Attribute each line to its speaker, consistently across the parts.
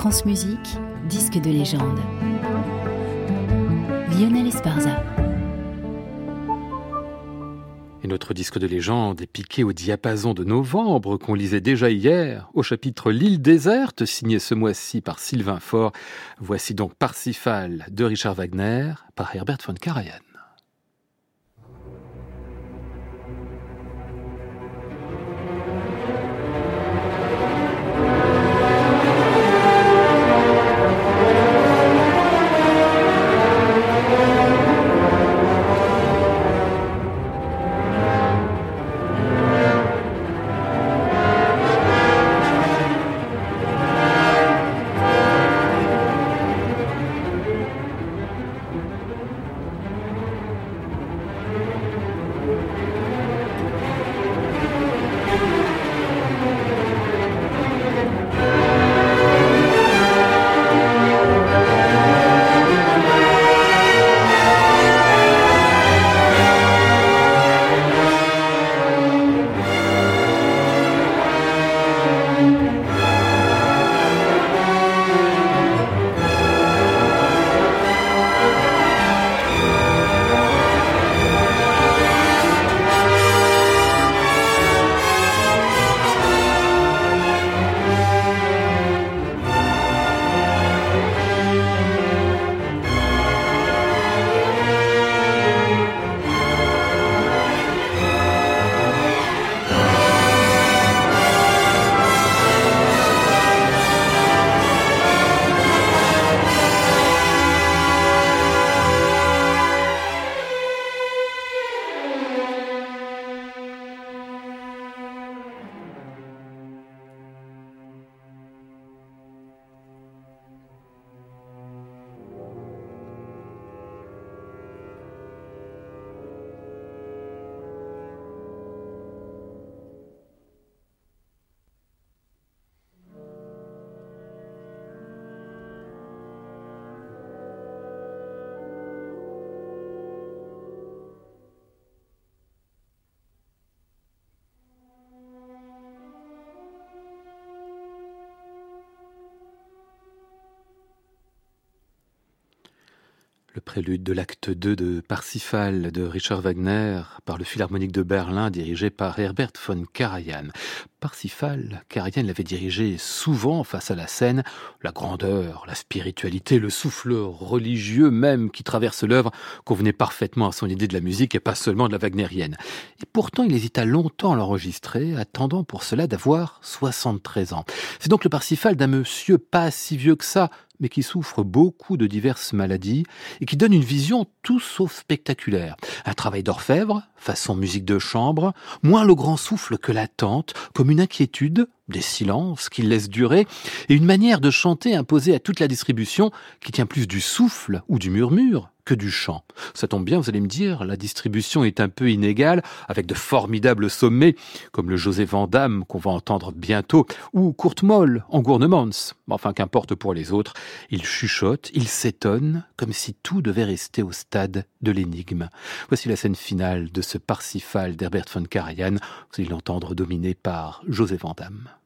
Speaker 1: France Musique, disque de légende. Lionel Esparza.
Speaker 2: Et notre disque de légende est piqué au diapason de novembre qu'on lisait déjà hier au chapitre L'île déserte signé ce mois-ci par Sylvain Faure. Voici donc Parsifal de Richard Wagner par Herbert von Karajan. Le prélude de l'acte 2 de Parsifal de Richard Wagner par le Philharmonique de Berlin dirigé par Herbert von Karajan. Parsifal, Karajan l'avait dirigé souvent face à la scène. La grandeur, la spiritualité, le souffle religieux même qui traverse l'œuvre convenait parfaitement à son idée de la musique et pas seulement de la wagnérienne. Et pourtant, il hésita longtemps à l'enregistrer, attendant pour cela d'avoir 73 ans. C'est donc le Parsifal d'un monsieur pas si vieux que ça, mais qui souffre beaucoup de diverses maladies et qui donne une vision tout sauf spectaculaire. Un travail d'orfèvre, façon musique de chambre, moins le grand souffle que l'attente, comme une inquiétude, des silences qu'il laisse durer, et une manière de chanter imposée à toute la distribution qui tient plus du souffle ou du murmure que du chant. Ça tombe bien, vous allez me dire, la distribution est un peu inégale, avec de formidables sommets, comme le José Vandamme qu'on va entendre bientôt, ou Kurt Moll en Gournemans. Enfin, qu'importe pour les autres, il chuchote, il s'étonne, comme si tout devait rester au stade de l'énigme. Voici la scène finale de ce Parsifal d'Herbert von Karajan, vous allez l'entendre dominé par José Vandamme.
Speaker 3: das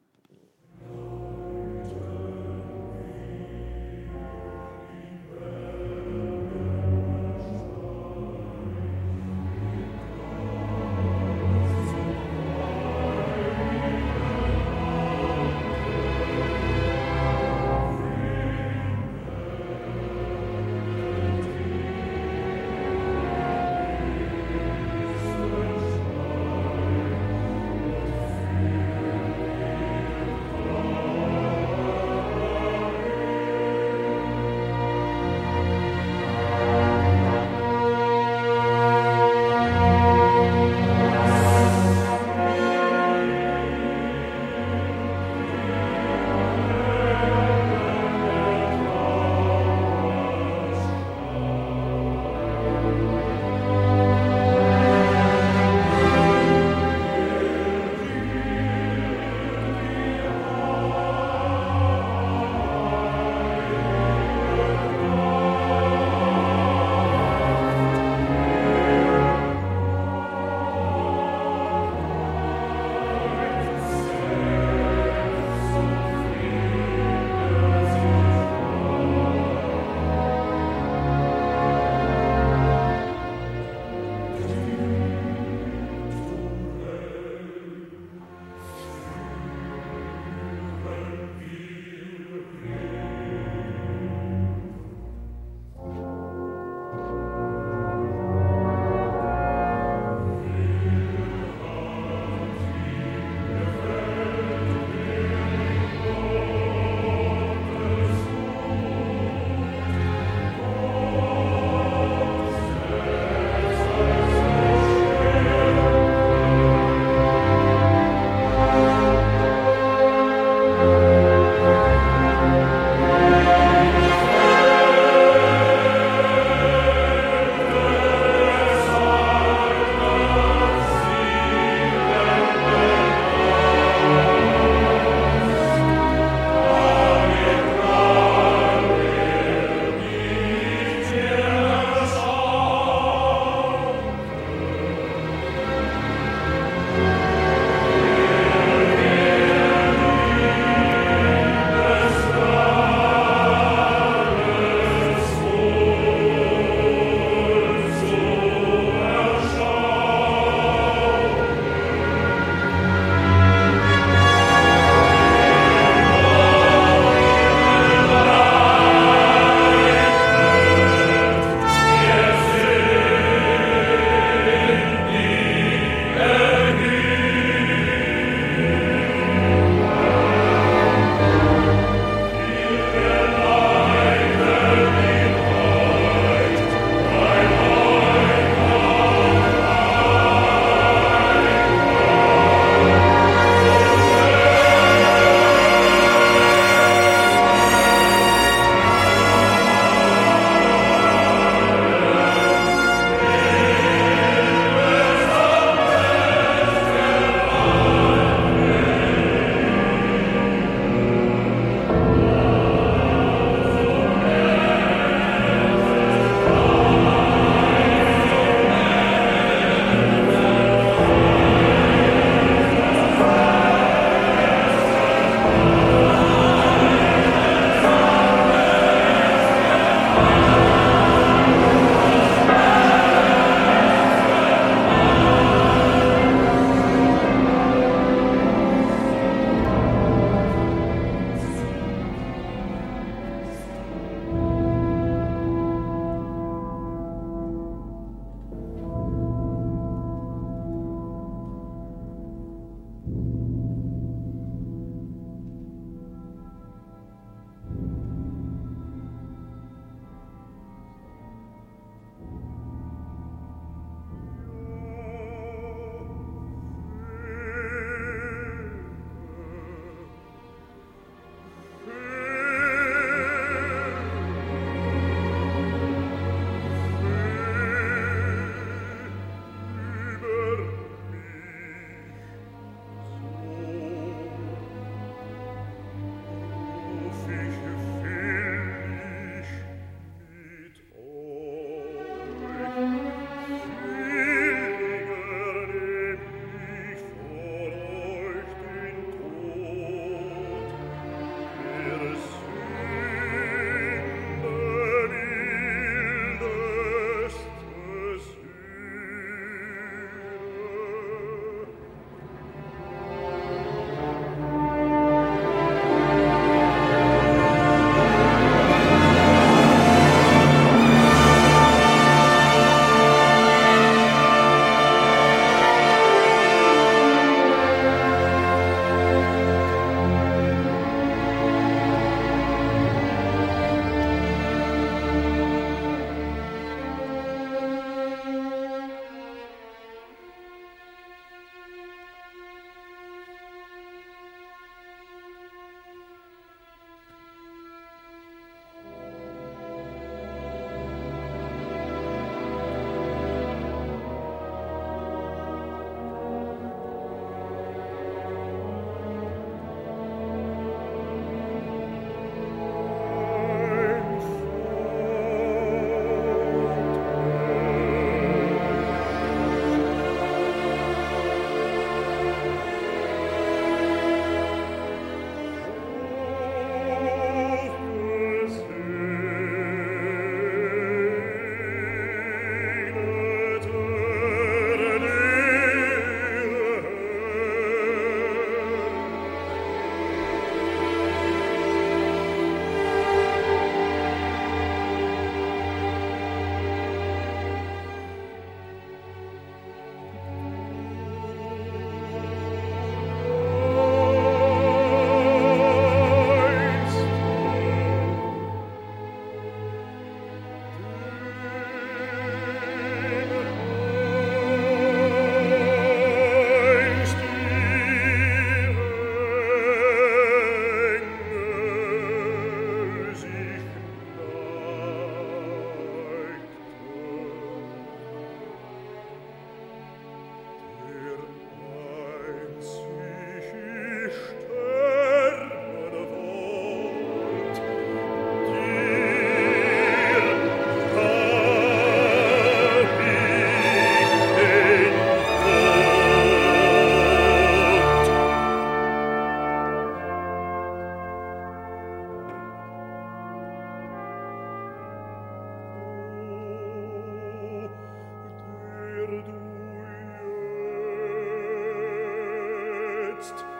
Speaker 3: jetzt.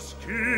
Speaker 3: schiena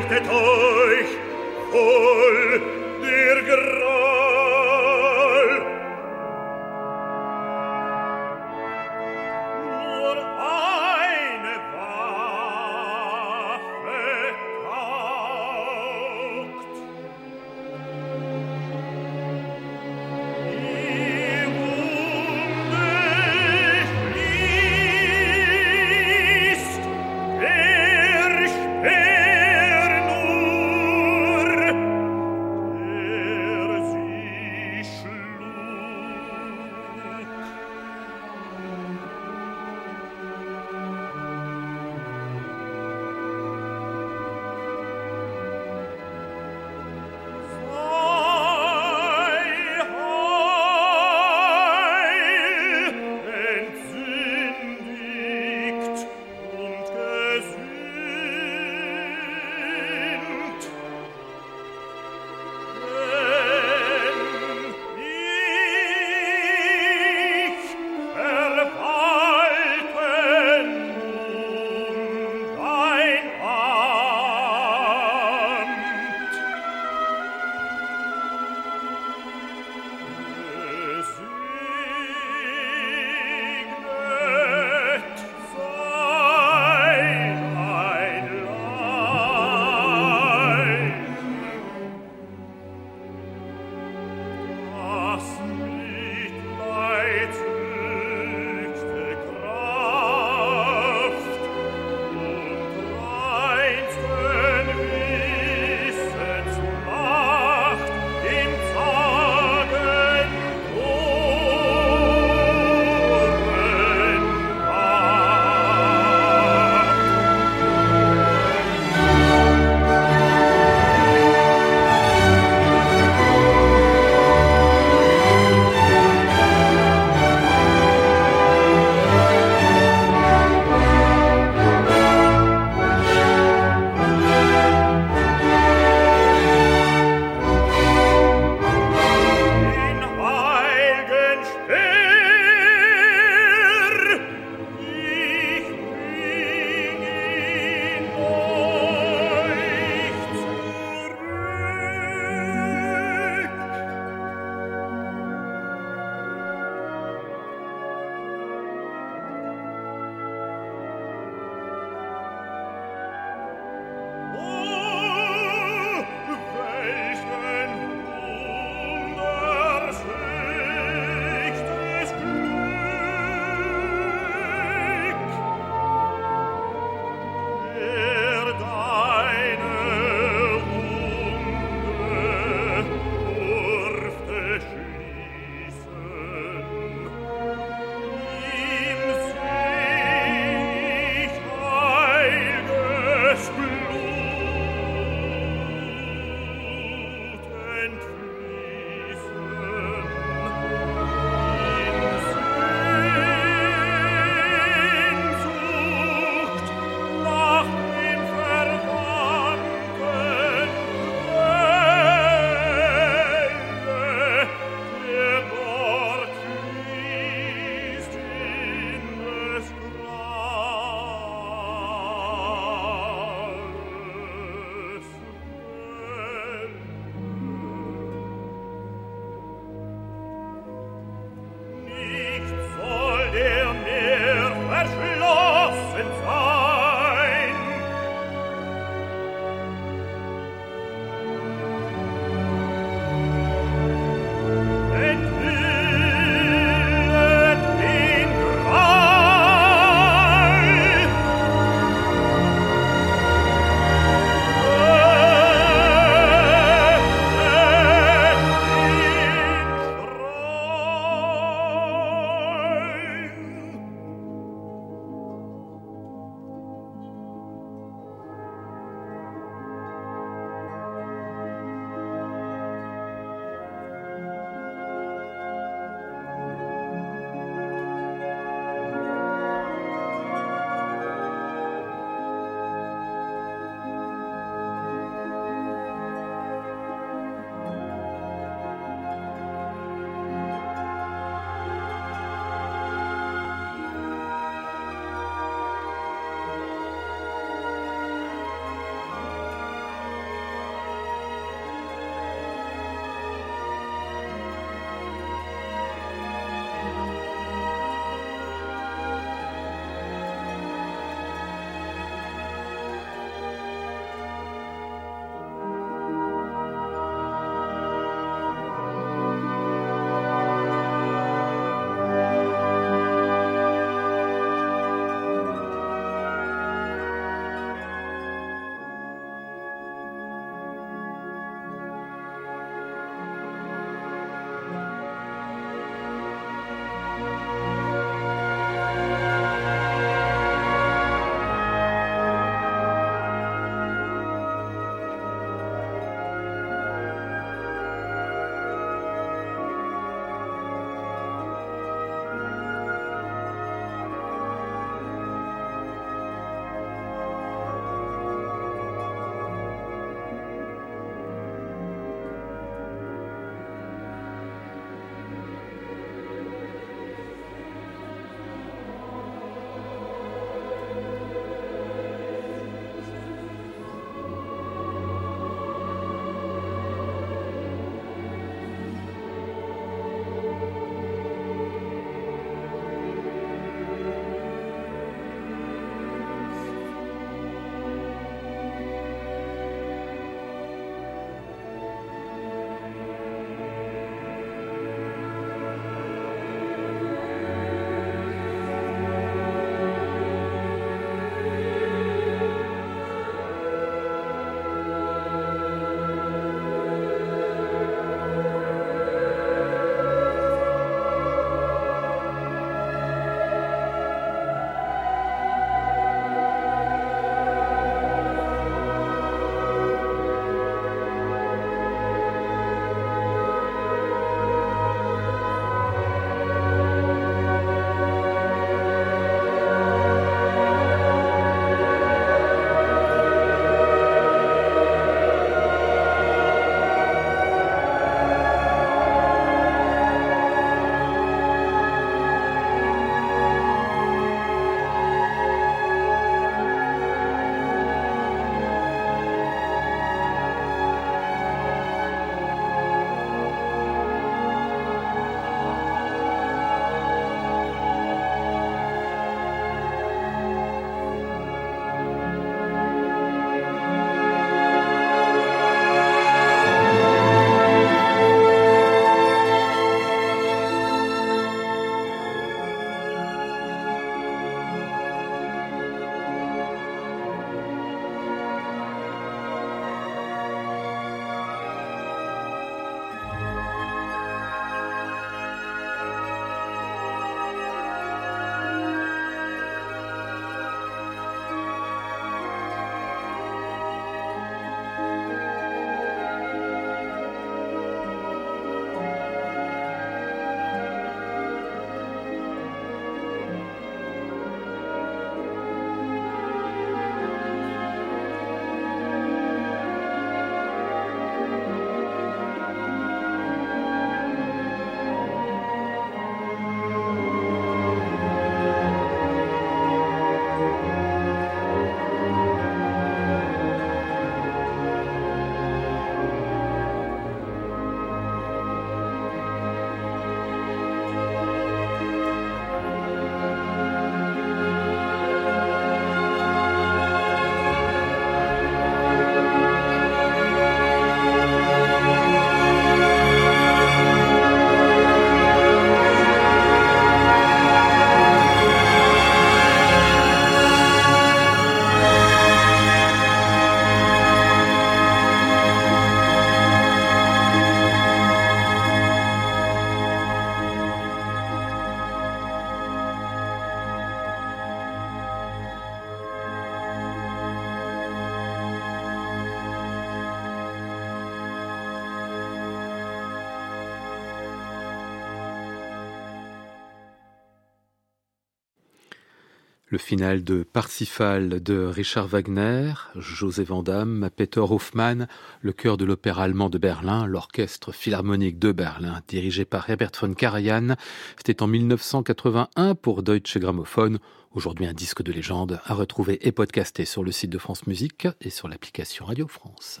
Speaker 2: Le final de Parsifal de Richard Wagner, José Vandamme, Peter Hoffmann, le chœur de l'opéra allemand de Berlin, l'orchestre philharmonique de Berlin, dirigé par Herbert von Karajan. C'était en 1981 pour Deutsche Grammophon. Aujourd'hui un disque de légende à retrouver et podcasté sur le site de France Musique et sur l'application Radio France.